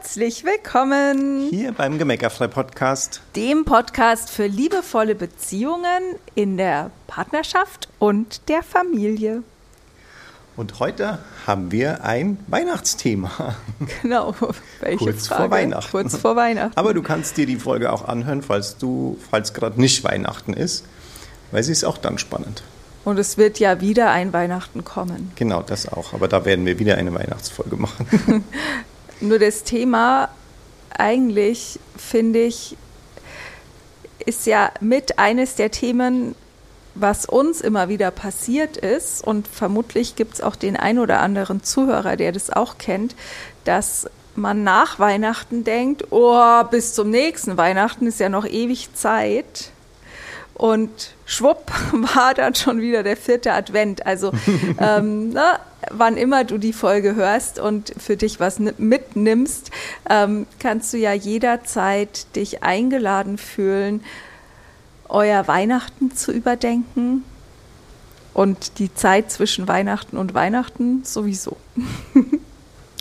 Herzlich willkommen hier beim Gemeckerfrei Podcast, dem Podcast für liebevolle Beziehungen in der Partnerschaft und der Familie. Und heute haben wir ein Weihnachtsthema. Genau, welche kurz Frage? vor Weihnachten. Kurz vor Weihnachten. Aber du kannst dir die Folge auch anhören, falls du, falls gerade nicht Weihnachten ist, weil sie ist auch dann spannend. Und es wird ja wieder ein Weihnachten kommen. Genau, das auch. Aber da werden wir wieder eine Weihnachtsfolge machen. Nur das Thema eigentlich, finde ich, ist ja mit eines der Themen, was uns immer wieder passiert ist, und vermutlich gibt es auch den ein oder anderen Zuhörer, der das auch kennt, dass man nach Weihnachten denkt, oh, bis zum nächsten Weihnachten ist ja noch ewig Zeit. Und schwupp war dann schon wieder der vierte Advent. Also ähm, ne, wann immer du die Folge hörst und für dich was mitnimmst, ähm, kannst du ja jederzeit dich eingeladen fühlen, euer Weihnachten zu überdenken und die Zeit zwischen Weihnachten und Weihnachten sowieso.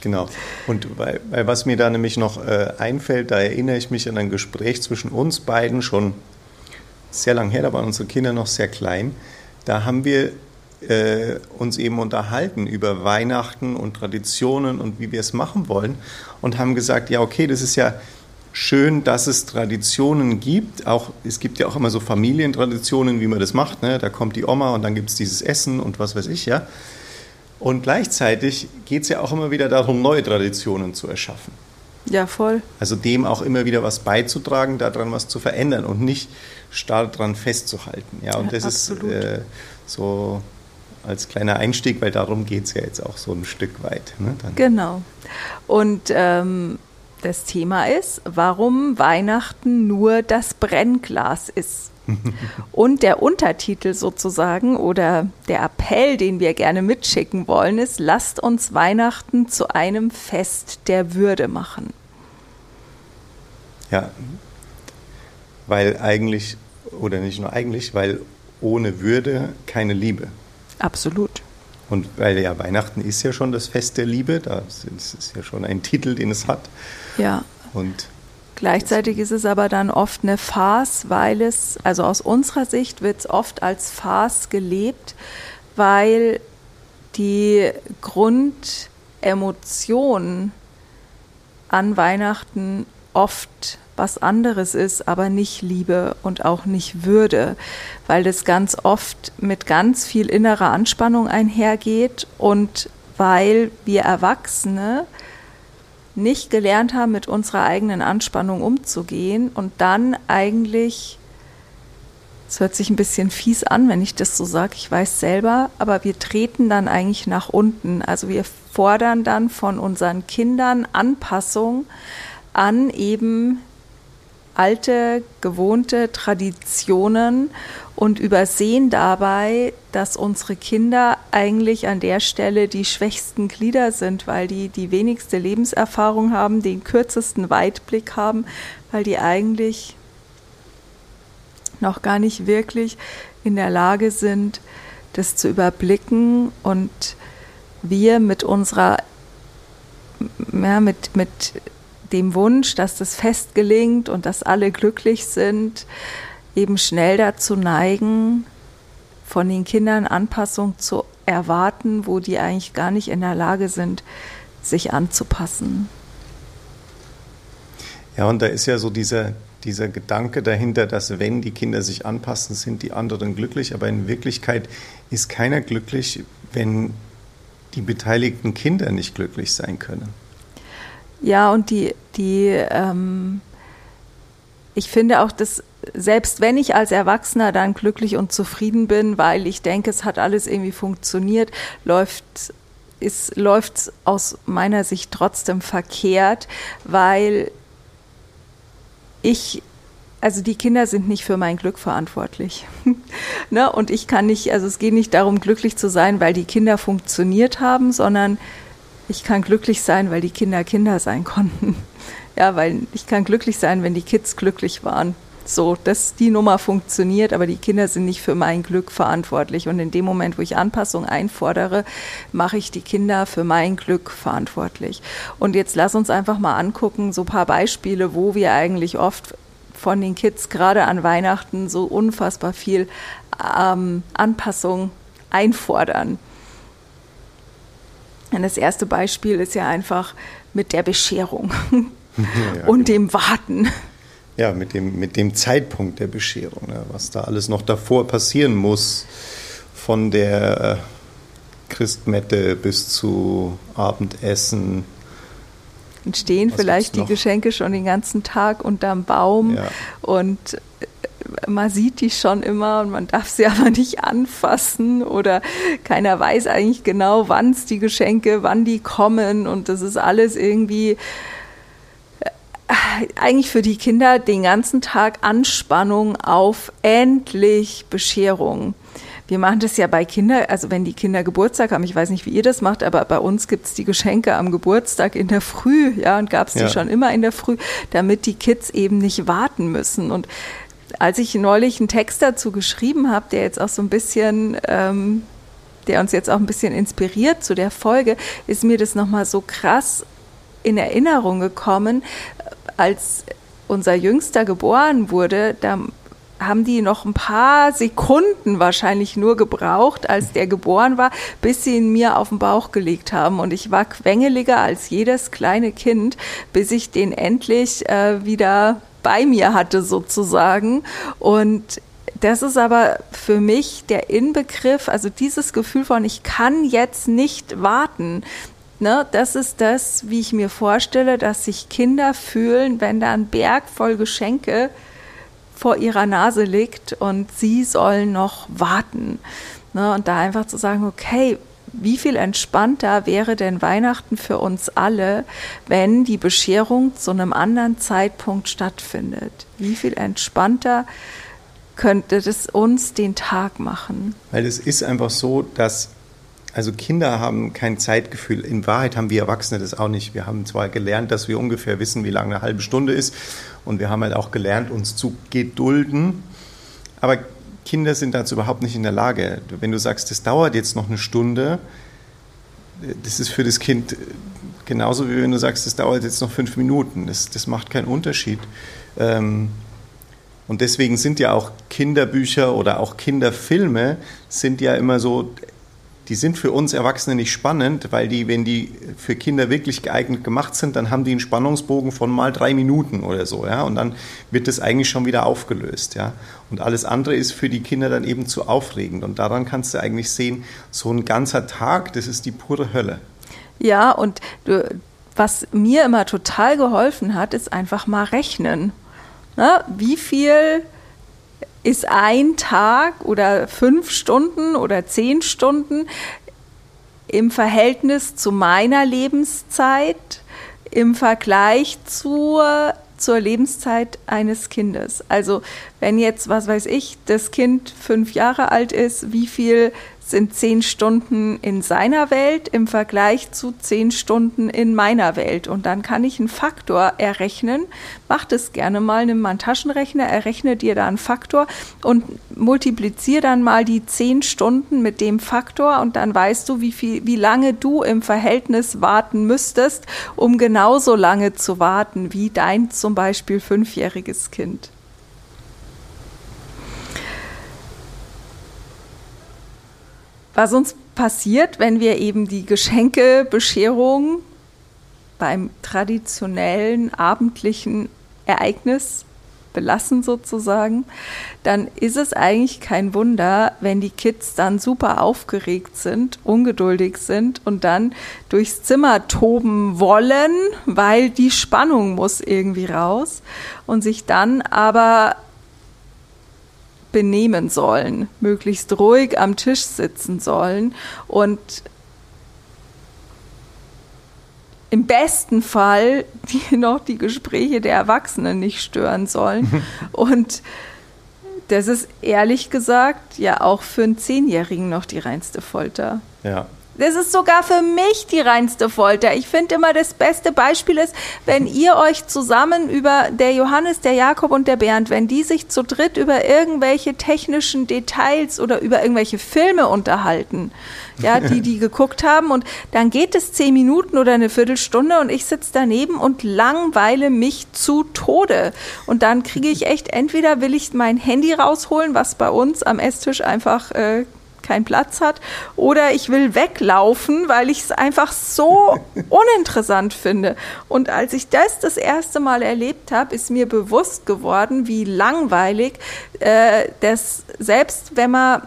Genau. Und weil, weil, was mir da nämlich noch äh, einfällt, da erinnere ich mich an ein Gespräch zwischen uns beiden schon sehr lang her, da waren unsere Kinder noch sehr klein. Da haben wir äh, uns eben unterhalten über Weihnachten und Traditionen und wie wir es machen wollen und haben gesagt, ja, okay, das ist ja schön, dass es Traditionen gibt. Auch, es gibt ja auch immer so Familientraditionen, wie man das macht. Ne? Da kommt die Oma und dann gibt es dieses Essen und was weiß ich, ja. Und gleichzeitig geht es ja auch immer wieder darum, neue Traditionen zu erschaffen. Ja, voll. Also dem auch immer wieder was beizutragen, daran was zu verändern und nicht starr dran festzuhalten. Ja, und das Absolut. ist äh, so als kleiner Einstieg, weil darum geht es ja jetzt auch so ein Stück weit. Ne, genau. Und ähm, das Thema ist, warum Weihnachten nur das Brennglas ist. Und der Untertitel sozusagen oder der Appell, den wir gerne mitschicken wollen, ist, lasst uns Weihnachten zu einem Fest der Würde machen. Ja, weil eigentlich, oder nicht nur eigentlich, weil ohne Würde keine Liebe. Absolut. Und weil ja Weihnachten ist ja schon das Fest der Liebe, das ist ja schon ein Titel, den es hat. Ja. Und Gleichzeitig ist es aber dann oft eine Farce, weil es, also aus unserer Sicht wird es oft als Farce gelebt, weil die Grundemotion an Weihnachten oft was anderes ist, aber nicht Liebe und auch nicht Würde, weil das ganz oft mit ganz viel innerer Anspannung einhergeht und weil wir Erwachsene nicht gelernt haben, mit unserer eigenen Anspannung umzugehen und dann eigentlich, es hört sich ein bisschen fies an, wenn ich das so sage, ich weiß selber, aber wir treten dann eigentlich nach unten. Also wir fordern dann von unseren Kindern Anpassung an eben alte, gewohnte Traditionen und übersehen dabei, dass unsere Kinder eigentlich an der Stelle die schwächsten Glieder sind, weil die die wenigste Lebenserfahrung haben, den kürzesten Weitblick haben, weil die eigentlich noch gar nicht wirklich in der Lage sind, das zu überblicken und wir mit unserer, ja, mit, mit dem Wunsch, dass das Fest gelingt und dass alle glücklich sind, eben schnell dazu neigen, von den Kindern Anpassung zu erwarten, wo die eigentlich gar nicht in der Lage sind, sich anzupassen. Ja, und da ist ja so dieser, dieser Gedanke dahinter, dass wenn die Kinder sich anpassen, sind die anderen glücklich. Aber in Wirklichkeit ist keiner glücklich, wenn die beteiligten Kinder nicht glücklich sein können. Ja, und die, die ähm, ich finde auch, dass selbst wenn ich als Erwachsener dann glücklich und zufrieden bin, weil ich denke, es hat alles irgendwie funktioniert, läuft ist, läuft aus meiner Sicht trotzdem verkehrt, weil ich, also die Kinder sind nicht für mein Glück verantwortlich. ne? Und ich kann nicht, also es geht nicht darum, glücklich zu sein, weil die Kinder funktioniert haben, sondern ich kann glücklich sein, weil die Kinder Kinder sein konnten. Ja, weil ich kann glücklich sein, wenn die Kids glücklich waren. So, dass die Nummer funktioniert, aber die Kinder sind nicht für mein Glück verantwortlich. Und in dem Moment, wo ich Anpassung einfordere, mache ich die Kinder für mein Glück verantwortlich. Und jetzt lass uns einfach mal angucken, so ein paar Beispiele, wo wir eigentlich oft von den Kids gerade an Weihnachten so unfassbar viel ähm, Anpassung einfordern. Und das erste Beispiel ist ja einfach mit der Bescherung ja, und dem Warten. Ja, mit dem, mit dem Zeitpunkt der Bescherung, ne, was da alles noch davor passieren muss, von der äh, Christmette bis zu Abendessen. Und stehen was vielleicht die Geschenke schon den ganzen Tag unterm Baum ja. und man sieht die schon immer und man darf sie aber nicht anfassen oder keiner weiß eigentlich genau, wann es die Geschenke, wann die kommen und das ist alles irgendwie äh, eigentlich für die Kinder den ganzen Tag Anspannung auf endlich Bescherung. Wir machen das ja bei Kindern, also wenn die Kinder Geburtstag haben, ich weiß nicht, wie ihr das macht, aber bei uns gibt es die Geschenke am Geburtstag in der Früh, ja, und gab es die ja. schon immer in der Früh, damit die Kids eben nicht warten müssen. Und als ich neulich einen Text dazu geschrieben habe, der jetzt auch so ein bisschen, ähm, der uns jetzt auch ein bisschen inspiriert zu der Folge, ist mir das nochmal so krass in Erinnerung gekommen, als unser Jüngster geboren wurde, da haben die noch ein paar Sekunden wahrscheinlich nur gebraucht, als der geboren war, bis sie ihn mir auf den Bauch gelegt haben. Und ich war quengeliger als jedes kleine Kind, bis ich den endlich äh, wieder bei mir hatte sozusagen. Und das ist aber für mich der Inbegriff, also dieses Gefühl von, ich kann jetzt nicht warten. Ne, das ist das, wie ich mir vorstelle, dass sich Kinder fühlen, wenn da ein Berg voll Geschenke vor ihrer Nase liegt und sie sollen noch warten. Ne, und da einfach zu sagen, okay, wie viel entspannter wäre denn Weihnachten für uns alle, wenn die Bescherung zu einem anderen Zeitpunkt stattfindet? Wie viel entspannter könnte das uns den Tag machen? Weil es ist einfach so, dass also Kinder haben kein Zeitgefühl. In Wahrheit haben wir Erwachsene das auch nicht. Wir haben zwar gelernt, dass wir ungefähr wissen, wie lange eine halbe Stunde ist, und wir haben halt auch gelernt, uns zu gedulden. Aber Kinder sind dazu überhaupt nicht in der Lage. Wenn du sagst, das dauert jetzt noch eine Stunde, das ist für das Kind genauso wie wenn du sagst, das dauert jetzt noch fünf Minuten. Das, das macht keinen Unterschied. Ähm, und deswegen sind ja auch Kinderbücher oder auch Kinderfilme sind ja immer so, die sind für uns Erwachsene nicht spannend, weil die, wenn die für Kinder wirklich geeignet gemacht sind, dann haben die einen Spannungsbogen von mal drei Minuten oder so, ja, und dann wird das eigentlich schon wieder aufgelöst, ja. Und alles andere ist für die Kinder dann eben zu aufregend. Und daran kannst du eigentlich sehen, so ein ganzer Tag, das ist die pure Hölle. Ja, und du, was mir immer total geholfen hat, ist einfach mal rechnen. Na, wie viel ist ein Tag oder fünf Stunden oder zehn Stunden im Verhältnis zu meiner Lebenszeit im Vergleich zur, zur Lebenszeit eines Kindes. Also wenn jetzt, was weiß ich, das Kind fünf Jahre alt ist, wie viel sind zehn Stunden in seiner Welt im Vergleich zu zehn Stunden in meiner Welt. Und dann kann ich einen Faktor errechnen. Macht es gerne mal, nimm mal einen Taschenrechner, errechne dir da einen Faktor und multipliziere dann mal die zehn Stunden mit dem Faktor und dann weißt du, wie viel, wie lange du im Verhältnis warten müsstest, um genauso lange zu warten wie dein zum Beispiel fünfjähriges Kind. Was uns passiert, wenn wir eben die Geschenkebescherung beim traditionellen abendlichen Ereignis belassen sozusagen, dann ist es eigentlich kein Wunder, wenn die Kids dann super aufgeregt sind, ungeduldig sind und dann durchs Zimmer toben wollen, weil die Spannung muss irgendwie raus und sich dann aber benehmen sollen, möglichst ruhig am Tisch sitzen sollen und im besten Fall die noch die Gespräche der Erwachsenen nicht stören sollen. Und das ist ehrlich gesagt ja auch für einen Zehnjährigen noch die reinste Folter. Ja, Das ist sogar für mich die reinste Folter. Ich finde immer, das beste Beispiel ist, wenn ihr euch zusammen über der Johannes, der Jakob und der Bernd, wenn die sich zu dritt über irgendwelche technischen Details oder über irgendwelche Filme unterhalten, ja, die die geguckt haben und dann geht es zehn Minuten oder eine Viertelstunde und ich sitze daneben und langweile mich zu Tode. Und dann kriege ich echt, entweder will ich mein Handy rausholen, was bei uns am Esstisch einfach äh, keinen Platz hat, oder ich will weglaufen, weil ich es einfach so uninteressant finde. Und als ich das das erste Mal erlebt habe, ist mir bewusst geworden, wie langweilig äh, das, selbst wenn man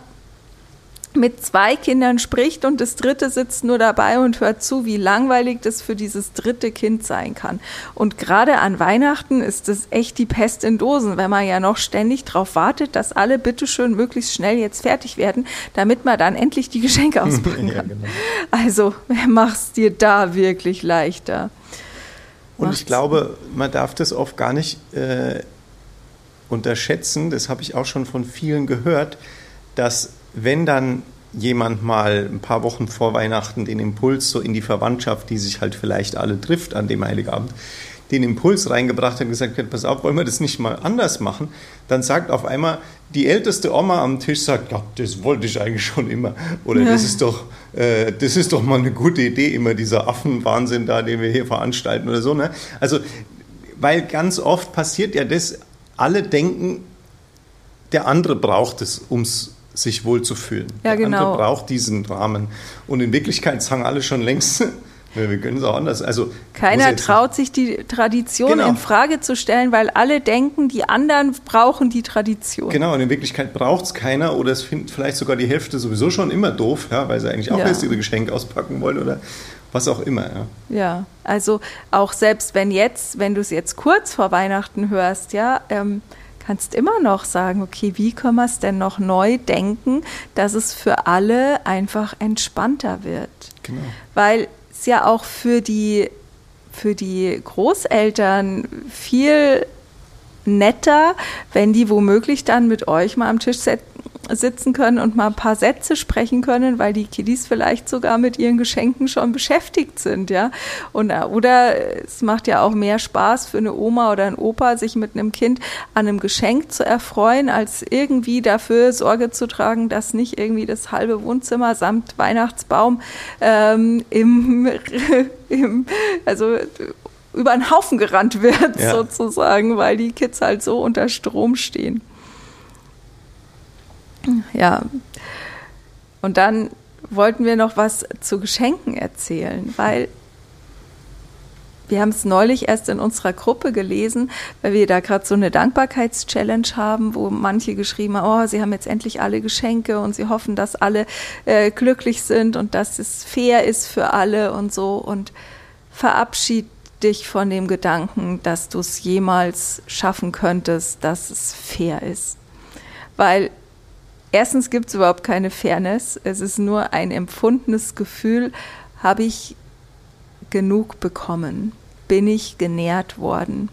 mit zwei Kindern spricht und das dritte sitzt nur dabei und hört zu, wie langweilig das für dieses dritte Kind sein kann. Und gerade an Weihnachten ist das echt die Pest in Dosen, wenn man ja noch ständig darauf wartet, dass alle bitteschön möglichst schnell jetzt fertig werden, damit man dann endlich die Geschenke auspacken kann. ja, genau. Also mach's dir da wirklich leichter. Und Macht's. ich glaube, man darf das oft gar nicht äh, unterschätzen, das habe ich auch schon von vielen gehört, dass wenn dann jemand mal ein paar Wochen vor Weihnachten den Impuls so in die Verwandtschaft, die sich halt vielleicht alle trifft an dem Heiligabend, den Impuls reingebracht hat und gesagt hat, pass auf, wollen wir das nicht mal anders machen? Dann sagt auf einmal die älteste Oma am Tisch, sagt, ja, das wollte ich eigentlich schon immer. Oder ja. das, ist doch, äh, das ist doch mal eine gute Idee, immer dieser Affenwahnsinn da, den wir hier veranstalten oder so. Ne? Also, weil ganz oft passiert ja das, alle denken, der andere braucht es, um es sich wohl zu fühlen. Ja, Der genau. andere braucht diesen Rahmen. Und in Wirklichkeit sagen alle schon längst, wir können es auch anders. Also, Keiner traut sich die Tradition genau. in Frage zu stellen, weil alle denken, die anderen brauchen die Tradition. Genau, und in Wirklichkeit braucht es keiner oder es findet vielleicht sogar die Hälfte sowieso schon immer doof, ja, weil sie eigentlich auch ja. erst ihre Geschenke auspacken wollen oder was auch immer. Ja. ja, also auch selbst wenn jetzt, wenn du es jetzt kurz vor Weihnachten hörst, ja, ähm, kannst immer noch sagen, okay, wie können wir es denn noch neu denken, dass es für alle einfach entspannter wird. Genau. Weil es ja auch für die, für die Großeltern viel netter, wenn die womöglich dann mit euch mal am Tisch sitzen können und mal ein paar Sätze sprechen können, weil die Kiddies vielleicht sogar mit ihren Geschenken schon beschäftigt sind, ja. Und, äh, oder es macht ja auch mehr Spaß für eine Oma oder ein Opa, sich mit einem Kind an einem Geschenk zu erfreuen, als irgendwie dafür Sorge zu tragen, dass nicht irgendwie das halbe Wohnzimmer samt Weihnachtsbaum ähm, im, im, also über einen Haufen gerannt wird, ja. sozusagen, weil die Kids halt so unter Strom stehen. Ja. Und dann wollten wir noch was zu Geschenken erzählen, weil wir haben es neulich erst in unserer Gruppe gelesen, weil wir da gerade so eine Dankbarkeitschallenge haben, wo manche geschrieben haben, oh, sie haben jetzt endlich alle Geschenke und sie hoffen, dass alle äh, glücklich sind und dass es fair ist für alle und so und verabschied dich von dem Gedanken, dass du es jemals schaffen könntest, dass es fair ist. Weil erstens gibt es überhaupt keine Fairness. Es ist nur ein empfundenes Gefühl, habe ich genug bekommen? Bin ich genährt worden?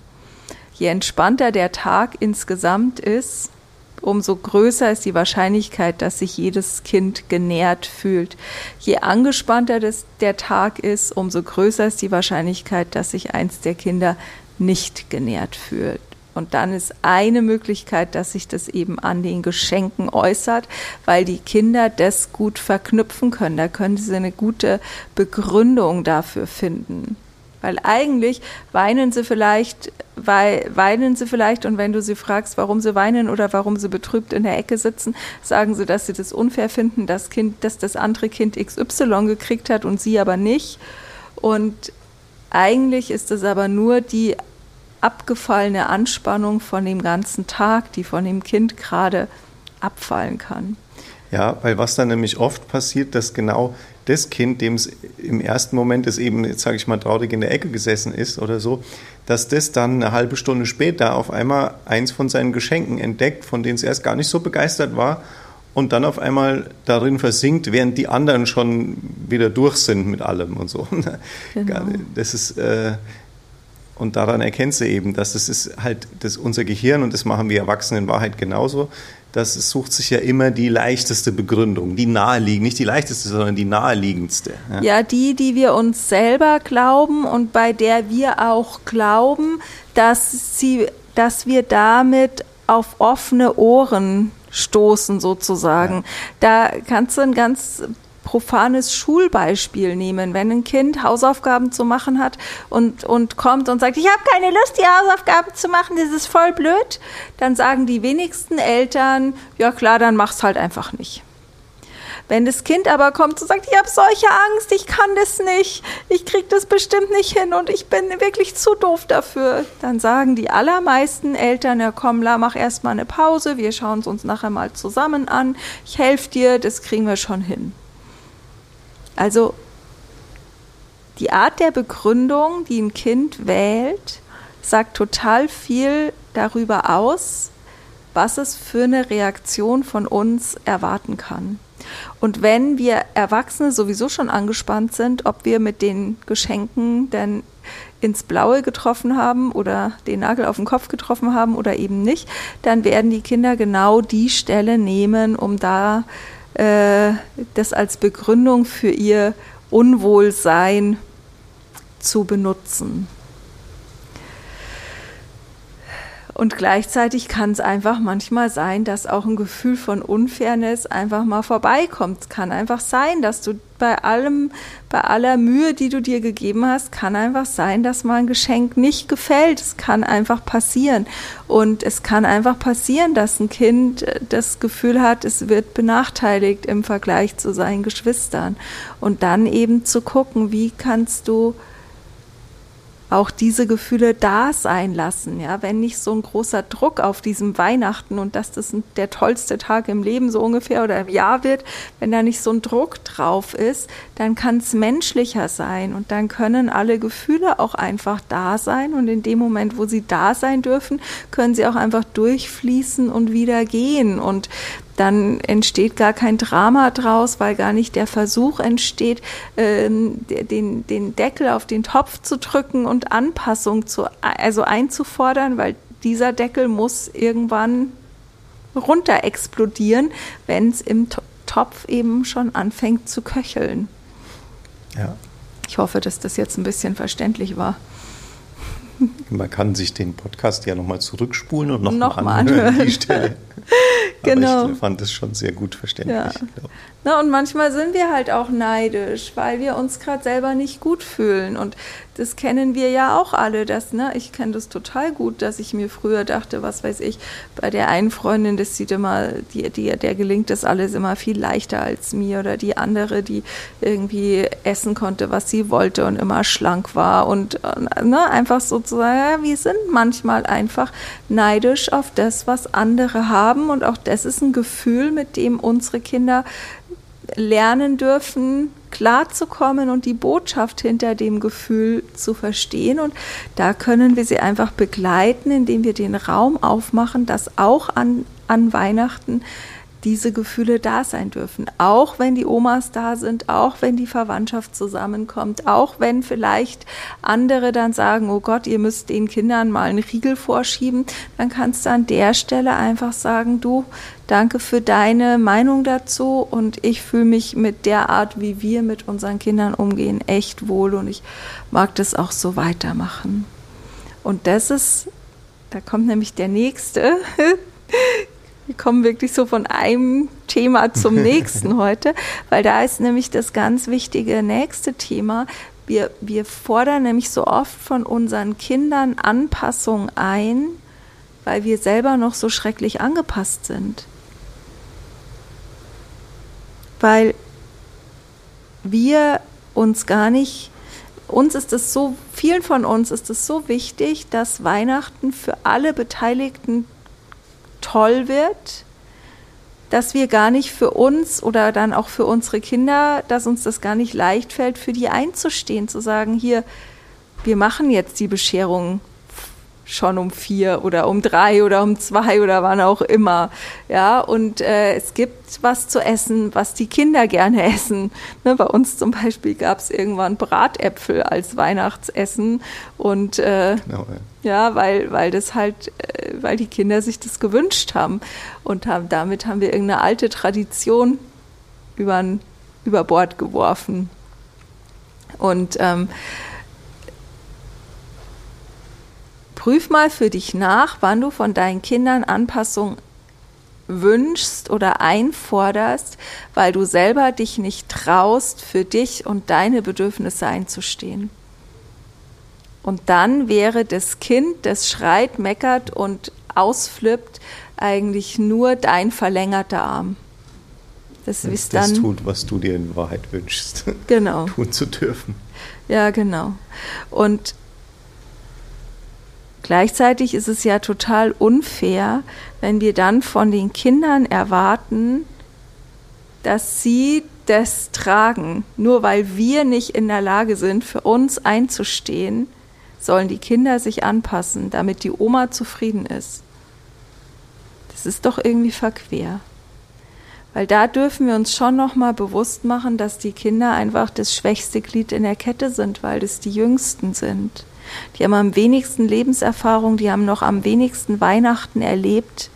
Je entspannter der Tag insgesamt ist, umso größer ist die Wahrscheinlichkeit, dass sich jedes Kind genährt fühlt. Je angespannter das, der Tag ist, umso größer ist die Wahrscheinlichkeit, dass sich eins der Kinder nicht genährt fühlt. Und dann ist eine Möglichkeit, dass sich das eben an den Geschenken äußert, weil die Kinder das gut verknüpfen können. Da können sie eine gute Begründung dafür finden. Weil eigentlich weinen sie vielleicht, weil, weinen sie vielleicht und wenn du sie fragst, warum sie weinen oder warum sie betrübt in der Ecke sitzen, sagen sie, dass sie das unfair finden, dass, kind, dass das andere Kind XY gekriegt hat und sie aber nicht. Und eigentlich ist es aber nur die abgefallene Anspannung von dem ganzen Tag, die von dem Kind gerade abfallen kann. Ja, weil was dann nämlich oft passiert, dass genau das Kind, dem es im ersten Moment es eben, jetzt sage ich mal, traurig in der Ecke gesessen ist oder so, dass das dann eine halbe Stunde später auf einmal eins von seinen Geschenken entdeckt, von denen es erst gar nicht so begeistert war und dann auf einmal darin versinkt, während die anderen schon wieder durch sind mit allem und so. Genau. Das ist äh, und daran erkennst du eben, dass das ist halt das unser Gehirn und das machen wir Erwachsenen in Wahrheit genauso. das sucht sich ja immer die leichteste Begründung, die naheliegend, nicht die leichteste, sondern die naheliegendste. Ja. ja, die, die wir uns selber glauben und bei der wir auch glauben, dass sie, dass wir damit auf offene Ohren stoßen sozusagen. Ja. Da kannst du ein ganz profanes Schulbeispiel nehmen. Wenn ein Kind Hausaufgaben zu machen hat und, und kommt und sagt, ich habe keine Lust, die Hausaufgaben zu machen, das ist voll blöd, dann sagen die wenigsten Eltern, ja klar, dann mach's halt einfach nicht. Wenn das Kind aber kommt und sagt, ich habe solche Angst, ich kann das nicht, ich kriege das bestimmt nicht hin und ich bin wirklich zu doof dafür, dann sagen die allermeisten Eltern, ja komm, la, mach erst mal eine Pause, wir schauen es uns nachher mal zusammen an, ich helfe dir, das kriegen wir schon hin. Also die Art der Begründung, die ein Kind wählt, sagt total viel darüber aus, was es für eine Reaktion von uns erwarten kann. Und wenn wir Erwachsene sowieso schon angespannt sind, ob wir mit den Geschenken denn ins Blaue getroffen haben oder den Nagel auf den Kopf getroffen haben oder eben nicht, dann werden die Kinder genau die Stelle nehmen, um da äh, das als Begründung für ihr Unwohlsein zu benutzen. Und gleichzeitig kann es einfach manchmal sein, dass auch ein Gefühl von Unfairness einfach mal vorbeikommt. Es kann einfach sein, dass du bei allem, bei aller Mühe, die du dir gegeben hast, kann einfach sein, dass mal ein Geschenk nicht gefällt. Es kann einfach passieren. Und es kann einfach passieren, dass ein Kind das Gefühl hat, es wird benachteiligt im Vergleich zu seinen Geschwistern. Und dann eben zu gucken, wie kannst du auch diese Gefühle da sein lassen, ja, wenn nicht so ein großer Druck auf diesem Weihnachten und dass das der tollste Tag im Leben so ungefähr oder im Jahr wird, wenn da nicht so ein Druck drauf ist, dann kann es menschlicher sein und dann können alle Gefühle auch einfach da sein und in dem Moment, wo sie da sein dürfen, können sie auch einfach durchfließen und wieder gehen und dann entsteht gar kein Drama draus, weil gar nicht der Versuch entsteht, ähm, den, den Deckel auf den Topf zu drücken und Anpassung zu, also einzufordern, weil dieser Deckel muss irgendwann runter explodieren, wenn es im Topf eben schon anfängt zu köcheln. Ja. Ich hoffe, dass das jetzt ein bisschen verständlich war. Man kann sich den Podcast ja nochmal zurückspulen und nochmal noch anhören, anhören. die Stelle. genau. Aber ich fand es schon sehr gut verständlich. Ja. Na, und manchmal sind wir halt auch neidisch, weil wir uns gerade selber nicht gut fühlen. Und das kennen wir ja auch alle. Das, ne? Ich kenne das total gut, dass ich mir früher dachte, was weiß ich, bei der einen Freundin, das sieht immer, die, die, der gelingt das alles immer viel leichter als mir. Oder die andere, die irgendwie essen konnte, was sie wollte und immer schlank war. Und ne? einfach sozusagen, wir sind manchmal einfach neidisch auf das, was andere haben. Und auch das ist ein Gefühl, mit dem unsere Kinder lernen dürfen, klarzukommen und die Botschaft hinter dem Gefühl zu verstehen. Und da können wir sie einfach begleiten, indem wir den Raum aufmachen, dass auch an, an Weihnachten diese Gefühle da sein dürfen. Auch wenn die Omas da sind, auch wenn die Verwandtschaft zusammenkommt, auch wenn vielleicht andere dann sagen, oh Gott, ihr müsst den Kindern mal einen Riegel vorschieben, dann kannst du an der Stelle einfach sagen, du, danke für deine Meinung dazu und ich fühle mich mit der Art, wie wir mit unseren Kindern umgehen, echt wohl und ich mag das auch so weitermachen. Und das ist, da kommt nämlich der nächste wir kommen wirklich so von einem Thema zum nächsten heute, weil da ist nämlich das ganz wichtige nächste Thema. Wir, wir fordern nämlich so oft von unseren Kindern Anpassung ein, weil wir selber noch so schrecklich angepasst sind. Weil wir uns gar nicht, uns ist es so, vielen von uns ist es so wichtig, dass Weihnachten für alle Beteiligten toll wird, dass wir gar nicht für uns oder dann auch für unsere Kinder, dass uns das gar nicht leicht fällt, für die einzustehen, zu sagen, hier, wir machen jetzt die Bescherung schon um vier oder um drei oder um zwei oder wann auch immer. Ja, und äh, es gibt was zu essen, was die Kinder gerne essen. Ne, bei uns zum Beispiel gab es irgendwann Bratäpfel als Weihnachtsessen und äh, genau, ja. ja, weil, weil das halt äh, weil die Kinder sich das gewünscht haben. Und haben, damit haben wir irgendeine alte Tradition über, über Bord geworfen. Und ähm, prüf mal für dich nach, wann du von deinen Kindern Anpassung wünschst oder einforderst, weil du selber dich nicht traust, für dich und deine Bedürfnisse einzustehen. Und dann wäre das Kind, das schreit, meckert und ausflippt, eigentlich nur dein verlängerter Arm. Das, das, das tut, was du dir in Wahrheit wünschst. Genau. tun zu dürfen. Ja, genau. Und Gleichzeitig ist es ja total unfair, wenn wir dann von den Kindern erwarten, dass sie das tragen. Nur weil wir nicht in der Lage sind, für uns einzustehen, sollen die Kinder sich anpassen, damit die Oma zufrieden ist. Das ist doch irgendwie verquer. Weil da dürfen wir uns schon nochmal bewusst machen, dass die Kinder einfach das schwächste Glied in der Kette sind, weil das die Jüngsten sind. Die haben am wenigsten Lebenserfahrung, die haben noch am wenigsten Weihnachten erlebt.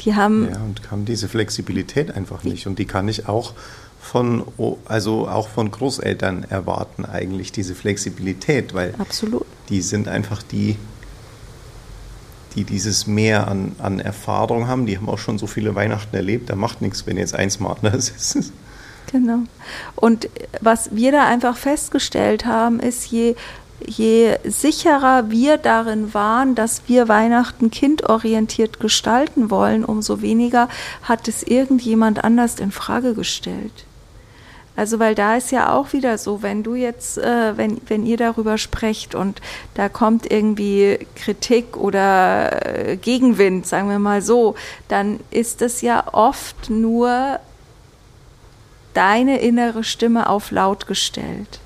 Die haben. Ja, und haben diese Flexibilität einfach nicht. Und die kann ich auch von, also auch von Großeltern erwarten, eigentlich, diese Flexibilität, weil Absolut. die sind einfach die, die dieses Mehr an, an Erfahrung haben. Die haben auch schon so viele Weihnachten erlebt. Da macht nichts, wenn jetzt eins mal anders ist. Genau. Und was wir da einfach festgestellt haben, ist, je je sicherer wir darin waren, dass wir Weihnachten kindorientiert gestalten wollen, umso weniger hat es irgendjemand anders in Frage gestellt. Also weil da ist ja auch wieder so, wenn du jetzt, äh, wenn, wenn ihr darüber sprecht und da kommt irgendwie Kritik oder äh, Gegenwind, sagen wir mal so, dann ist es ja oft nur deine innere Stimme auf laut gestellt.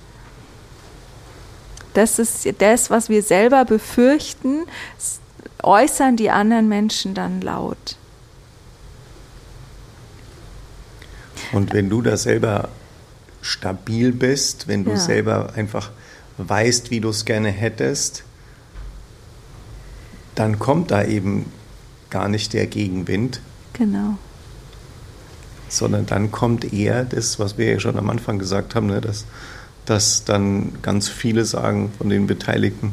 Das ist das, was wir selber befürchten, äußern die anderen Menschen dann laut. Und wenn du da selber stabil bist, wenn du ja. selber einfach weißt, wie du es gerne hättest, dann kommt da eben gar nicht der Gegenwind. Genau. Sondern dann kommt eher das, was wir ja schon am Anfang gesagt haben, ne, dass dass dann ganz viele sagen von den Beteiligten,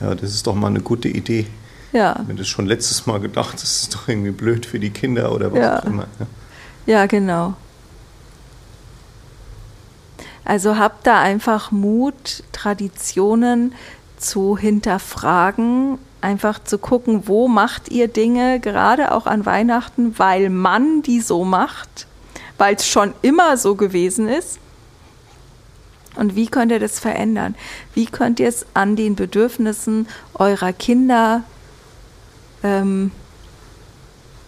ja, das ist doch mal eine gute Idee. Ja. Wenn das schon letztes Mal gedacht, das ist doch irgendwie blöd für die Kinder oder was ja. auch immer. Ja. ja, genau. Also habt da einfach Mut, Traditionen zu hinterfragen, einfach zu gucken, wo macht ihr Dinge, gerade auch an Weihnachten, weil man die so macht, weil es schon immer so gewesen ist und wie könnt ihr das verändern? Wie könnt ihr es an den Bedürfnissen eurer Kinder ähm,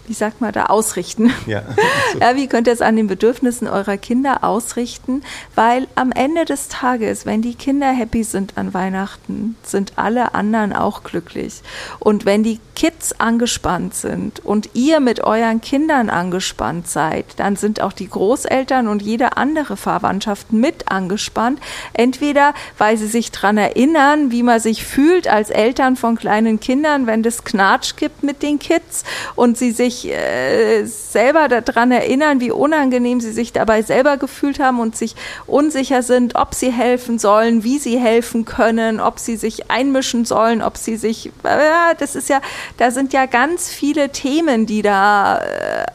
wie sagt man da, ausrichten. Ja. ja, wie könnt ihr es an den Bedürfnissen eurer Kinder ausrichten? Weil am Ende des Tages, wenn die Kinder happy sind an Weihnachten, sind alle anderen auch glücklich. Und wenn die Kids angespannt sind und ihr mit euren Kindern angespannt seid, dann sind auch die Großeltern und jede andere Verwandtschaft mit angespannt. Entweder, weil sie sich daran erinnern, wie man sich fühlt als Eltern von kleinen Kindern, wenn das Knatsch gibt mit den Kids und sie sich sich äh, selber daran erinnern, wie unangenehm sie sich dabei selber gefühlt haben und sich unsicher sind, ob sie helfen sollen, wie sie helfen können, ob sie sich einmischen sollen, ob sie sich, äh, das ist ja, da sind ja ganz viele Themen, die da äh,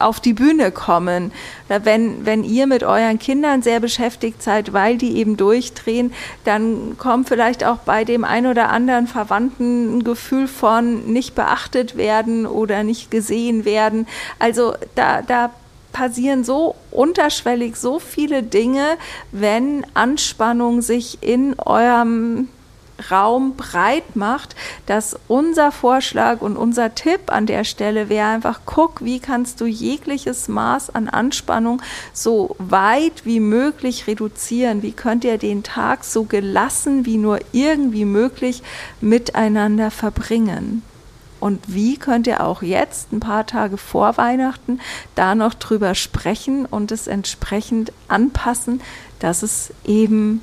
auf die Bühne kommen. Wenn, wenn ihr mit euren Kindern sehr beschäftigt seid, weil die eben durchdrehen, dann kommt vielleicht auch bei dem ein oder anderen Verwandten ein Gefühl von nicht beachtet werden oder nicht gesehen werden. Also da, da passieren so unterschwellig so viele Dinge, wenn Anspannung sich in eurem Raum breit macht, dass unser Vorschlag und unser Tipp an der Stelle wäre einfach, guck, wie kannst du jegliches Maß an Anspannung so weit wie möglich reduzieren? Wie könnt ihr den Tag so gelassen wie nur irgendwie möglich miteinander verbringen? Und wie könnt ihr auch jetzt, ein paar Tage vor Weihnachten, da noch drüber sprechen und es entsprechend anpassen, dass es eben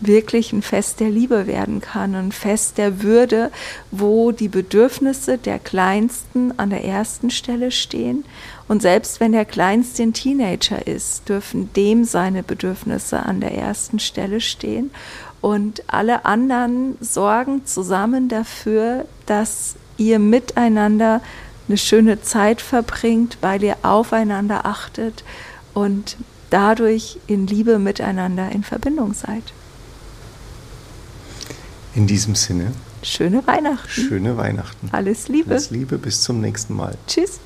wirklich ein Fest der Liebe werden kann, ein Fest der Würde, wo die Bedürfnisse der Kleinsten an der ersten Stelle stehen. Und selbst wenn der Kleinste ein Teenager ist, dürfen dem seine Bedürfnisse an der ersten Stelle stehen. Und alle anderen sorgen zusammen dafür, dass ihr miteinander eine schöne Zeit verbringt, weil ihr aufeinander achtet und dadurch in Liebe miteinander in Verbindung seid. In diesem Sinne. Schöne Weihnachten. Schöne Weihnachten. Alles Liebe. Alles Liebe, bis zum nächsten Mal. Tschüss.